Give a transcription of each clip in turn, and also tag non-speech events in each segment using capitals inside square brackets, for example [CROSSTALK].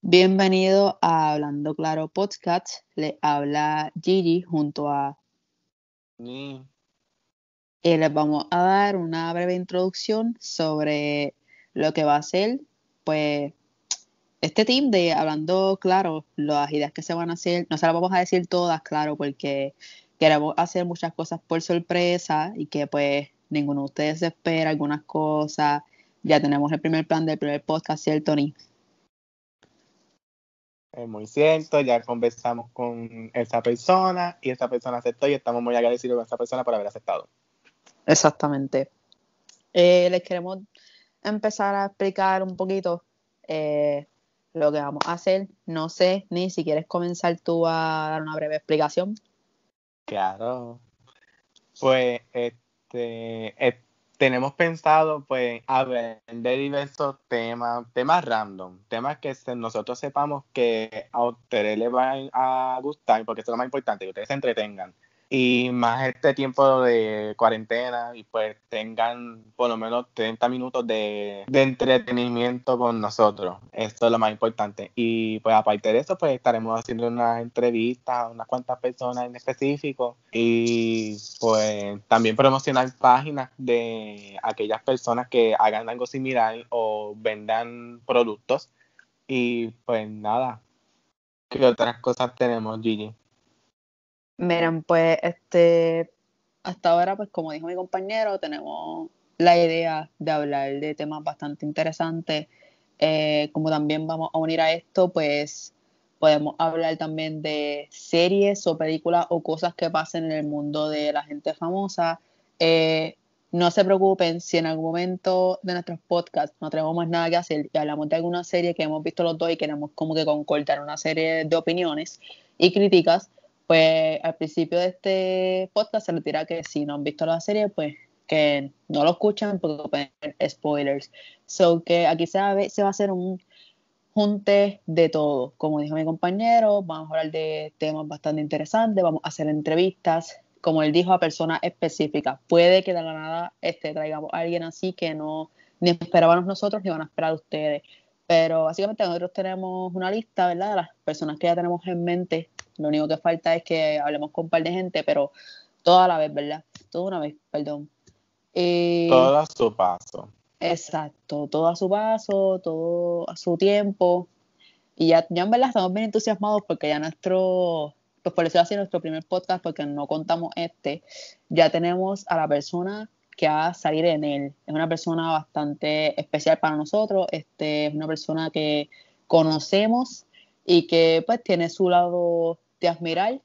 Bienvenido a Hablando Claro Podcast. Le habla Gigi junto a y les vamos a dar una breve introducción sobre lo que va a ser, pues, este team de Hablando Claro, las ideas que se van a hacer. No se las vamos a decir todas, claro, porque queremos hacer muchas cosas por sorpresa y que, pues, ninguno de ustedes se espera algunas cosas. Ya tenemos el primer plan del primer podcast, ¿cierto, Ni? Es muy cierto, ya conversamos con esa persona y esa persona aceptó y estamos muy agradecidos con esa persona por haber aceptado. Exactamente. Eh, les queremos empezar a explicar un poquito eh, lo que vamos a hacer. No sé ni si quieres comenzar tú a dar una breve explicación. Claro. Pues este eh, tenemos pensado pues hablar de diversos temas, temas random, temas que se- nosotros sepamos que a ustedes les van a gustar, porque eso es lo más importante, que ustedes se entretengan. Y más este tiempo de cuarentena y pues tengan por lo menos 30 minutos de, de entretenimiento con nosotros. Eso es lo más importante. Y pues aparte de eso, pues estaremos haciendo unas entrevistas a unas cuantas personas en específico y pues también promocionar páginas de aquellas personas que hagan algo similar o vendan productos. Y pues nada, ¿qué otras cosas tenemos, Gigi? Miren, pues, este, hasta ahora, pues, como dijo mi compañero, tenemos la idea de hablar de temas bastante interesantes. Eh, como también vamos a unir a esto, pues, podemos hablar también de series o películas o cosas que pasen en el mundo de la gente famosa. Eh, no se preocupen si en algún momento de nuestros podcasts no tenemos más nada que hacer y hablamos de alguna serie que hemos visto los dos y queremos como que concordar una serie de opiniones y críticas, pues al principio de este podcast se les dirá que si no han visto la serie, pues que no lo escuchan porque pueden spoilers. So que aquí se va, a ver- se va a hacer un junte de todo. Como dijo mi compañero, vamos a hablar de temas bastante interesantes, vamos a hacer entrevistas, como él dijo, a personas específicas. Puede que de la nada este, traigamos a alguien así que no ni esperábamos nosotros ni van a esperar ustedes. Pero básicamente nosotros tenemos una lista, ¿verdad? De las personas que ya tenemos en mente. Lo único que falta es que hablemos con un par de gente, pero toda a la vez, ¿verdad? Toda una vez, perdón. Y- Todo a su paso. Exacto, todo a su paso, todo a su tiempo. Y ya, ya en verdad estamos bien entusiasmados porque ya nuestro, pues por decirlo así, nuestro primer podcast, porque no contamos este, ya tenemos a la persona que va a salir en él. Es una persona bastante especial para nosotros, este, es una persona que conocemos y que pues tiene su lado de admirar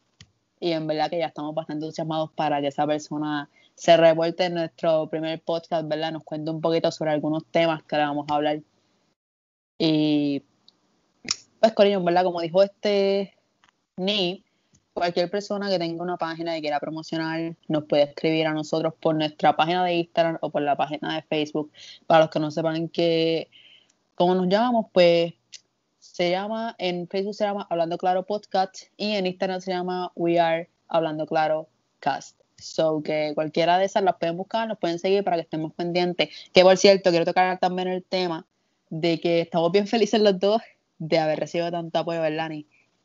y en verdad que ya estamos bastante entusiasmados para que esa persona se revuelte en nuestro primer podcast, ¿verdad? Nos cuente un poquito sobre algunos temas que le vamos a hablar. Y pues, Corillo, verdad, como dijo este Ni, cualquier persona que tenga una página y quiera promocionar, nos puede escribir a nosotros por nuestra página de Instagram o por la página de Facebook. Para los que no sepan que, cómo nos llamamos, pues se llama, en Facebook se llama Hablando Claro Podcast y en Instagram se llama We Are Hablando Claro Cast. So que cualquiera de esas las pueden buscar, nos pueden seguir para que estemos pendientes. Que por cierto, quiero tocar también el tema de que estamos bien [LAUGHS] felices los dos de haber recibido tanto apoyo, ¿verdad?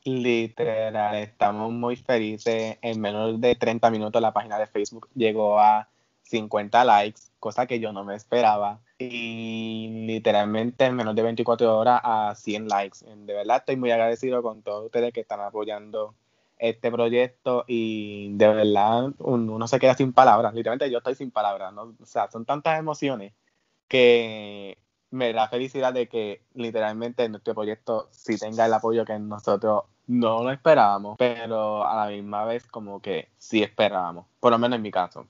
Literal, estamos muy felices. En menos de 30 minutos la página de Facebook llegó a 50 likes, cosa que yo no me esperaba. Y literalmente en menos de 24 horas a 100 likes. De verdad estoy muy agradecido con todos ustedes que están apoyando este proyecto y de verdad un- uno se queda sin palabras. Literalmente yo estoy sin palabras. O sea, son tantas emociones que me da felicidad de que literalmente nuestro proyecto sí tenga el apoyo que nosotros no lo esperábamos, pero a la misma vez como que sí esperábamos, por lo menos en mi caso.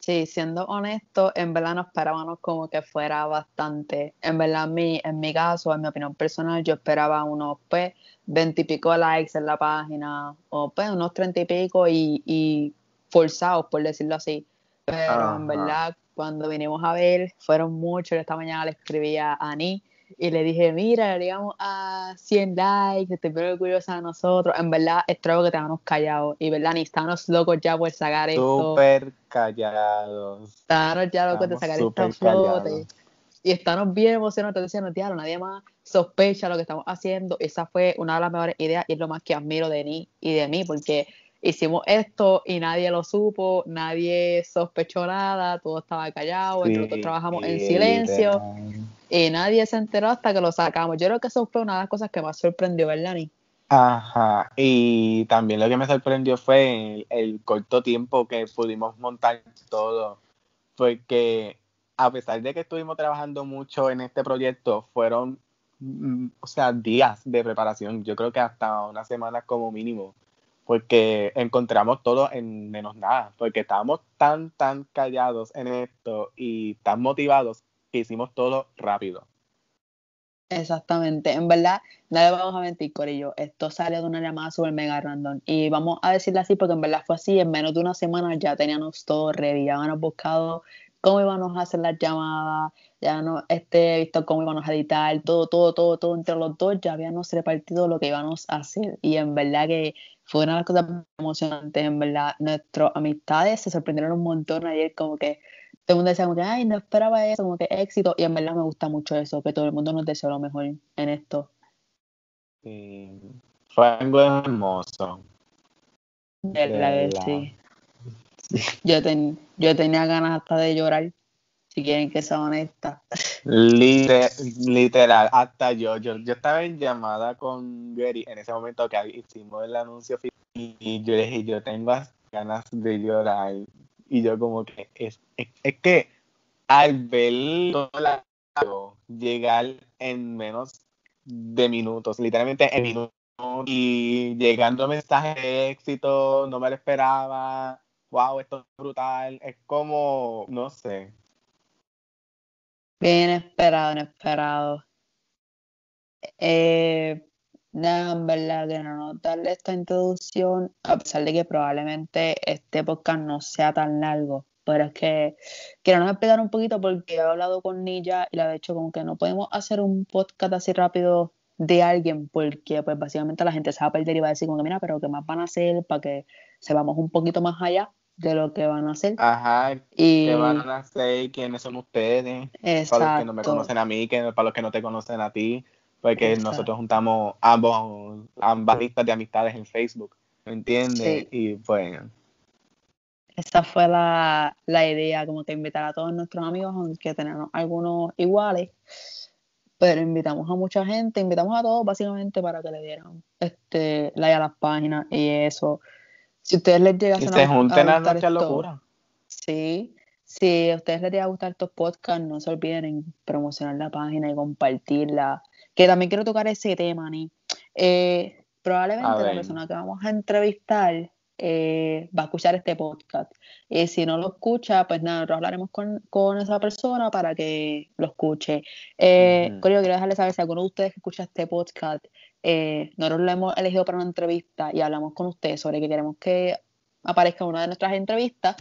Sí, siendo honesto, en verdad no esperábamos como que fuera bastante. En verdad, en mi, en mi caso, en mi opinión personal, yo esperaba unos pues veintipico likes en la página, o pues unos treinta y pico y, y forzados, por decirlo así. Pero Ajá. en verdad, cuando vinimos a ver, fueron muchos. Esta mañana le escribí a Ani y le dije, mira, llegamos a 100 likes, estoy muy orgullosa de nosotros. En verdad, es que estábamos callados. Y verdad, ni estábamos locos ya por sacar esto. Súper callados. Estábamos ya locos de Estamos sacar esto a súper flote. y estamos bien emocionados, diciendo, tío, nadie más sospecha lo que estamos haciendo. Esa fue una de las mejores ideas y es lo más que admiro de mí y de mí, porque hicimos esto y nadie lo supo, nadie sospechó nada, todo estaba callado, nosotros trabajamos en silencio y nadie se enteró hasta que lo sacamos. Yo creo que eso fue una de las cosas que más sorprendió, ¿verdad, Ni? Ajá, y también lo que me sorprendió fue el, corto tiempo que pudimos montar todo, porque a pesar de que estuvimos trabajando mucho en este proyecto, fueron, mm, o sea, días de preparación, yo creo que hasta una semana como mínimo, porque encontramos todo en menos nada, porque estábamos tan, tan callados en esto y tan motivados hicimos todo rápido. Exactamente, en verdad, no le vamos a mentir, Corillo, esto sale de una llamada super mega random y vamos a decirle así porque en verdad fue así, en menos de una semana ya teníamos todo ready, ya habíamos buscado cómo íbamos a hacer las llamadas, ya no este, visto cómo íbamos a editar, todo, todo, todo, todo entre los dos, ya habíamos repartido lo que íbamos a hacer y en verdad que fue una de las cosas emocionantes, en verdad, nuestras amistades se sorprendieron un montón ayer, como que todo el mundo decía como que, ay, no esperaba eso, como que éxito, y en verdad me gusta mucho eso, que todo el mundo nos desea lo mejor en esto. Sí, fue algo hermoso. De verdad sí. Yo, ten, yo tenía ganas hasta de llorar, si quieren que sea honesta. literal, hasta yo, yo, yo estaba en llamada con Gary en ese momento que hicimos el anuncio y yo le dije, yo tengo ganas de llorar y yo como que es, es, que al ver todo llegar en menos de minutos, literalmente en minutos, y llegando mensajes de éxito, no me lo esperaba, wow, esto es brutal, es como, no sé. Bien esperado, inesperado. Eh, Nada, en verdad que no darle esta introducción, a pesar de que probablemente este podcast no sea tan largo, pero es que quiero explicar un poquito porque he hablado con Nilla y le he dicho como que no podemos hacer un podcast así rápido de alguien porque pues básicamente la gente se va a perder y va a decir como que mira, pero ¿qué más van a hacer para que sepamos un poquito más allá de lo que van a hacer? Ajá, y... ¿qué van a hacer? ¿Quiénes son ustedes? Exacto. Para los que no me conocen a mí, que, para los que no te conocen a ti porque nosotros juntamos ambos, ambas listas de amistades en Facebook, ¿me entiendes? Y pues... Esa fue la, idea, como que invitar a todos nuestros amigos, aunque tenemos algunos iguales, pero invitamos a mucha gente, invitamos a todos básicamente para que le dieran este like a las páginas y eso. Si ustedes les llega a, se junten a, nuestra locura. Sí, si a ustedes les llega a gustar estos podcasts, no se olviden en promocionar la página y compartirla que también quiero tocar ese tema, Ni. Eh, probablemente la persona que vamos a entrevistar eh, va a escuchar este podcast. Y si no lo escucha, pues nada, nosotros hablaremos con, esa persona para que lo escuche. Eh, quiero dejarles saber si alguno de ustedes que escucha este podcast, eh, nosotros lo hemos elegido para una entrevista y hablamos con ustedes sobre que queremos que aparezca en una de nuestras entrevistas.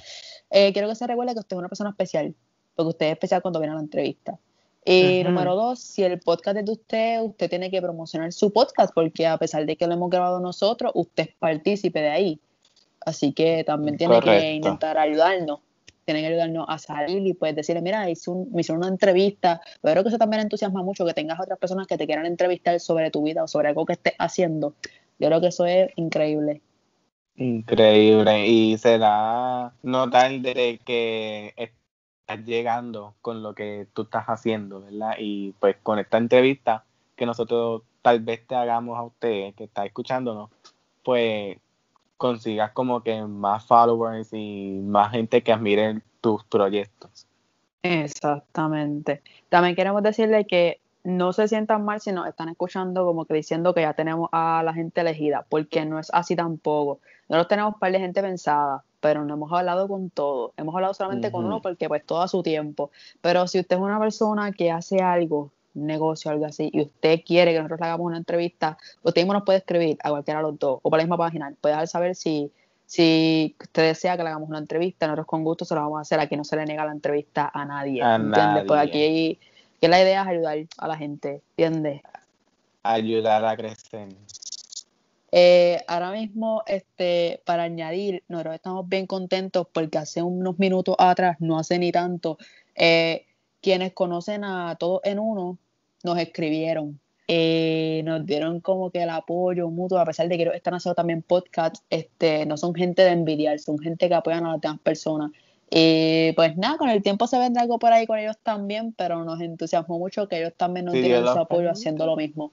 quiero que se recuerde que usted es una persona especial, porque usted es especial cuando viene a la entrevista. Y número dos, si el podcast es de usted, usted tiene que promocionar su podcast, porque a pesar de que lo hemos grabado nosotros, usted es partícipe de ahí. Así que también tiene que intentar ayudarnos. Tiene que ayudarnos a salir y pues decirle, mira, hice me hicieron una entrevista. Pero creo que eso también entusiasma mucho, que tengas otras personas que te quieran entrevistar sobre tu vida o sobre algo que estés haciendo. Yo creo que eso es increíble. Increíble. Y se da notar de que llegando con lo que tú estás haciendo, ¿verdad? Y pues con esta entrevista que nosotros tal vez te hagamos a usted que está escuchándonos, pues consigas como que más followers y más gente que admire tus proyectos. Exactamente. También queremos decirle que no se sientan mal si nos están escuchando como que diciendo que ya tenemos a la gente elegida, porque no es así tampoco. Nosotros tenemos un par de gente pensada, pero no hemos hablado con todo. Hemos hablado solamente con uno porque pues todo a su tiempo. Pero si usted es una persona que hace algo, un negocio, algo así, y usted quiere que nosotros le hagamos una entrevista, usted mismo nos puede escribir a cualquiera de los dos o por la misma página. Puede dejar saber si, si usted desea que le hagamos una entrevista, nosotros con gusto se lo vamos a hacer. Aquí no se le niega la entrevista a nadie. A Pues aquí que la idea es ayudar a la gente, ¿entiendes? Ayudar a crecer. Eh, ahora mismo, este, para añadir, nosotros estamos bien contentos porque hace unos minutos atrás, no hace ni tanto, eh, quienes conocen a todos en uno nos escribieron. Eh, nos dieron como que el apoyo mutuo, a pesar de que están haciendo también podcasts, este, no son gente de envidiar, son gente que apoyan a las demás personas. Y pues nada, con el tiempo se vendrá algo por ahí con ellos también, pero nos entusiasmó mucho que ellos también nos dieran su apoyo haciendo lo mismo.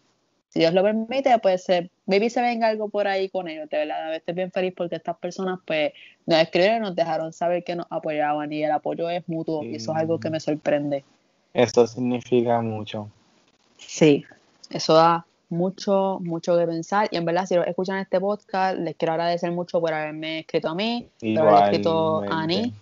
Si Dios lo permite, pues maybe se venga algo por ahí con ellos, de verdad. Estoy bien feliz porque estas personas pues nos escribieron y nos dejaron saber que nos apoyaban y el apoyo es mutuo y eso es algo que me sorprende. Eso significa mucho. Sí, eso da mucho, mucho que pensar. Y en verdad, si escuchan este podcast, les quiero agradecer mucho por haberme escrito a mí, por haber escrito a Ani,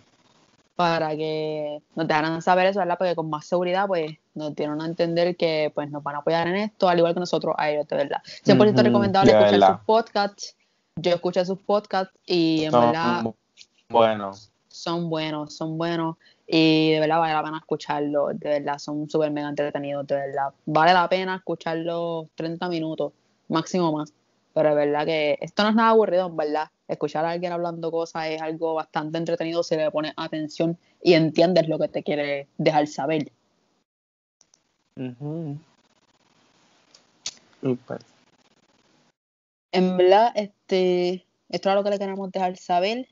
para que nos dejaran saber eso, ¿verdad? Porque con más seguridad, pues, nos dieron a entender que, pues, nos van a apoyar en esto, al igual que nosotros a ellos, de verdad. 100% recomendable escuchar sus podcasts. Yo escuché sus podcasts y en verdad... Buenos. Son buenos, son buenos. Y de verdad vale la pena escucharlo, de verdad, son súper mega entretenidos, de verdad. Vale la pena escucharlos 30 minutos, máximo más. Pero de verdad que esto no es nada aburrido, en verdad. Escuchar a alguien hablando cosas es algo bastante entretenido si le pones atención y entiendes lo que te quiere dejar saber. En verdad, este, esto es lo que le queremos dejar saber.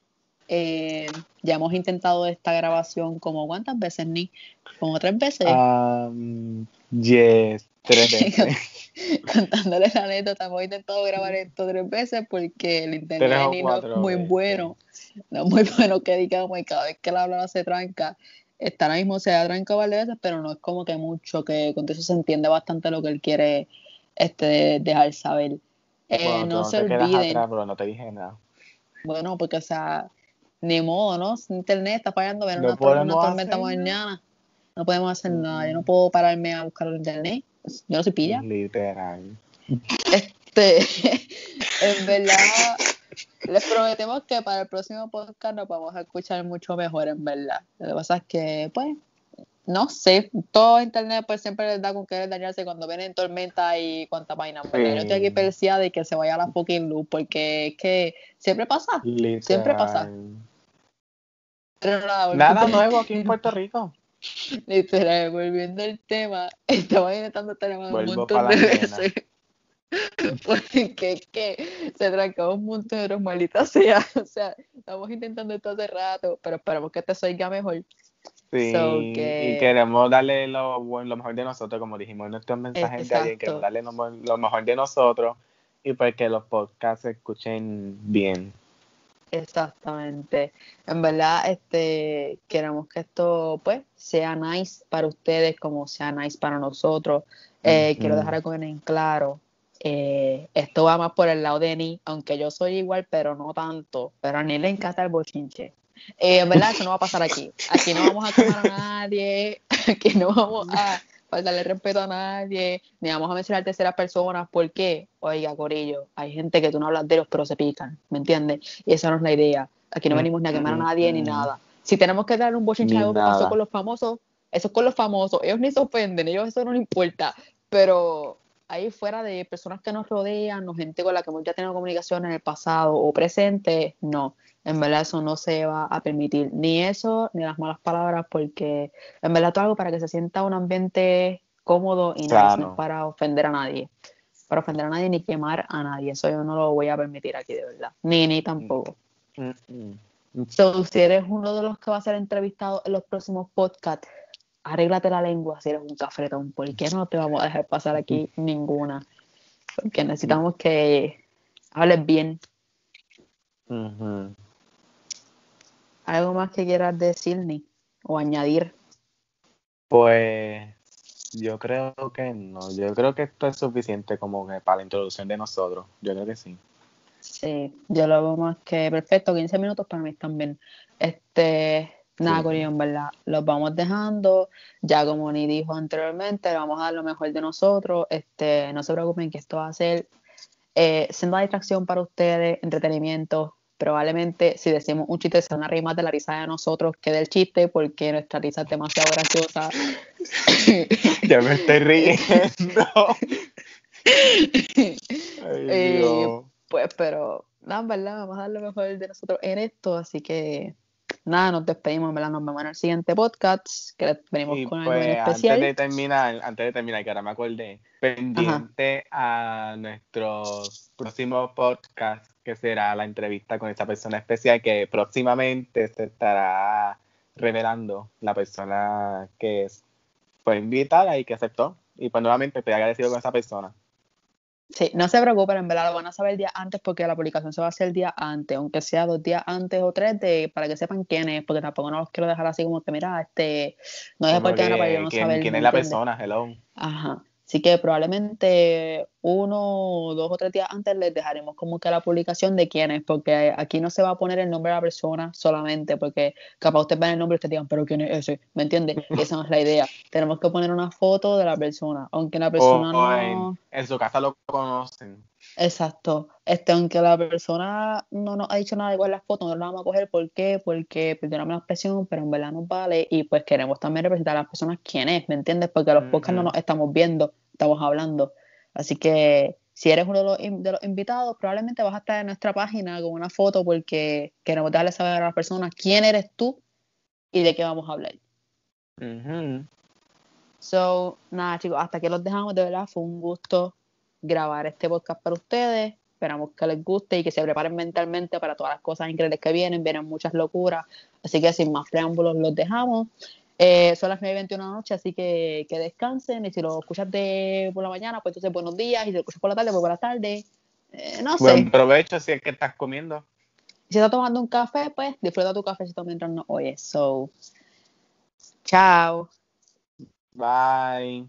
Eh, ya hemos intentado esta grabación como cuántas veces, ni como tres veces. Um, yes, tres veces. [LAUGHS] Contándole la anécdota, hemos intentado grabar esto tres veces porque el internet no es muy bueno, no es muy [LAUGHS] bueno que digamos y cada vez que la hablaba se tranca. Está ahora mismo se ha trancado varias veces, pero no es como que mucho, que con eso se entiende bastante lo que él quiere este, dejar saber. Eh, no, se olviden. pero no te dije nada. Bueno, porque o sea, ni modo, ¿no? Internet está fallando, pero no una, tormenta mañana. No podemos hacer nada. Yo no puedo pararme a buscar el internet. Yo no soy pilla. Literal. Este, [LAUGHS] en verdad, les prometemos que para el próximo podcast nos vamos a escuchar mucho mejor, en verdad. Lo que pasa es que, pues, no sé, todo internet pues siempre les da con querer dañarse cuando vienen tormenta y cuánta vaina. Yo estoy aquí perseada de que se vaya la fucking luz, porque es que siempre pasa. Siempre pasa. Nada, nuevo aquí en Puerto Rico. [LAUGHS] Literal, volviendo al tema, estaba intentando estar un montón de veces. [LAUGHS] Porque que se trancó un montón de los malditos sea. [LAUGHS] O sea, estamos intentando esto hace rato, pero esperamos que te salga mejor. Sí, y queremos darle lo, lo mejor de nosotros, como dijimos en nuestros mensajes de ayer, queremos darle lo, lo, mejor de nosotros y para que los podcasts se escuchen bien. Exactamente. En verdad, este, queremos que esto, pues, sea nice para ustedes como sea nice para nosotros. Eh, quiero dejar algo en claro. Eh, esto va más por el lado de Ni, aunque yo soy igual, pero no tanto. Pero a Ni le encanta el bochinche. Eh, en verdad, eso no va a pasar aquí. Aquí no vamos a quemar a nadie. [LAUGHS] Aquí no vamos a faltarle respeto a nadie, ni vamos a mencionar terceras personas. ¿Por qué? Oiga, Corillo, hay gente que tú no hablas de ellos, pero se pican, ¿me entiendes? Y esa no es la idea. Aquí no venimos ni a quemar a nadie ni nada. Si tenemos que dar un bochinche algo que pasó con los famosos, eso es con los famosos. Ellos ni se ofenden, ellos eso no les importa. Pero ahí fuera de personas que nos rodean, o gente con la que hemos ya tenido comunicación en el pasado o presente, no. En verdad eso no se va a permitir, ni eso, ni las malas palabras, porque en verdad todo algo para que se sienta un ambiente cómodo y no para ofender a nadie, para ofender a nadie ni quemar a nadie, eso yo no lo voy a permitir aquí de verdad, ni ni tampoco. Mm, mm, mm. si eres uno de los que va a ser entrevistado en los próximos podcasts, arréglate la lengua si eres un cafretón, porque no te vamos a dejar pasar aquí ninguna, porque necesitamos que hables bien. ¿Algo más que quieras decir, ni o añadir? Pues yo creo que no. Yo creo que esto es suficiente como que para la introducción de nosotros. Yo creo que sí. Sí, yo lo veo más que perfecto. 15 minutos para mí también. Este, nada, sí. en verdad. Los vamos dejando. Ya como ni dijo anteriormente, vamos a dar lo mejor de nosotros. Este, no se preocupen que esto va a ser eh, siendo distracción para ustedes, entretenimiento, probablemente si decimos un chiste sea una rima de la risa de nosotros que del chiste porque nuestra risa es demasiado graciosa. [LAUGHS] ya me estoy riendo. [LAUGHS] Eh, pues, pero, nada, verdad, vamos a dar lo mejor de nosotros en esto, así que nada, nos despedimos, ¿verdad? Nos vemos en el siguiente podcast, que venimos con algo pues, especial. Antes de terminar, antes de terminar, que ahora me acordé, pendiente a nuestro próximo podcast, que será la entrevista con esa persona especial, que próximamente se estará revelando la persona que fue invitada y que aceptó. Y pues nuevamente estoy agradecido con esa persona. Sí, no se preocupen, en verdad lo van a saber el día antes porque la publicación se va a hacer el día antes, aunque sea dos días antes o tres, de, para que sepan quién es, porque tampoco no los quiero dejar así como que, mira, este, no es por para yo no quién, saber. ¿Quién es la persona? Hello. Ajá. Así que probablemente uno, dos o tres días antes les dejaremos como que la publicación de quién es, porque aquí no se va a poner el nombre de la persona solamente, porque capaz ustedes ven el nombre y ustedes digan, pero quién es ese, ¿me entiendes? Y [LAUGHS] esa no es la idea. Tenemos que poner una foto de la persona, aunque la persona no... en su casa lo conocen. Exacto. Este, aunque la persona no nos ha dicho nada igual las fotos, no las vamos a coger. ¿Por qué? Porque, perdóname la expresión, pero en verdad nos vale. Y pues queremos también representar a las personas quién es, ¿me entiendes? Porque los podcasts no nos estamos viendo, estamos hablando. Así que si eres uno de los, de los, invitados, probablemente vas a estar en nuestra página con una foto porque queremos darle saber a las personas quién eres tú y de qué vamos a hablar. So, nada, chicos, hasta que los dejamos. De verdad, fue un gusto grabar este podcast para ustedes. Esperamos que les guste y que se preparen mentalmente para todas las cosas increíbles que vienen. Vienen muchas locuras. Así que sin más preámbulos los dejamos. Eh, son las 9 y 21 de la noche, así que que descansen. Y si lo escuchas de por la mañana, pues entonces buenos días. Y si lo escuchas por la tarde, pues buenas tardes. Eh, no sé. Buen provecho si es que estás comiendo. Si estás tomando un café, pues disfruta tu cafecito mientras no oyes. So, chao. Bye.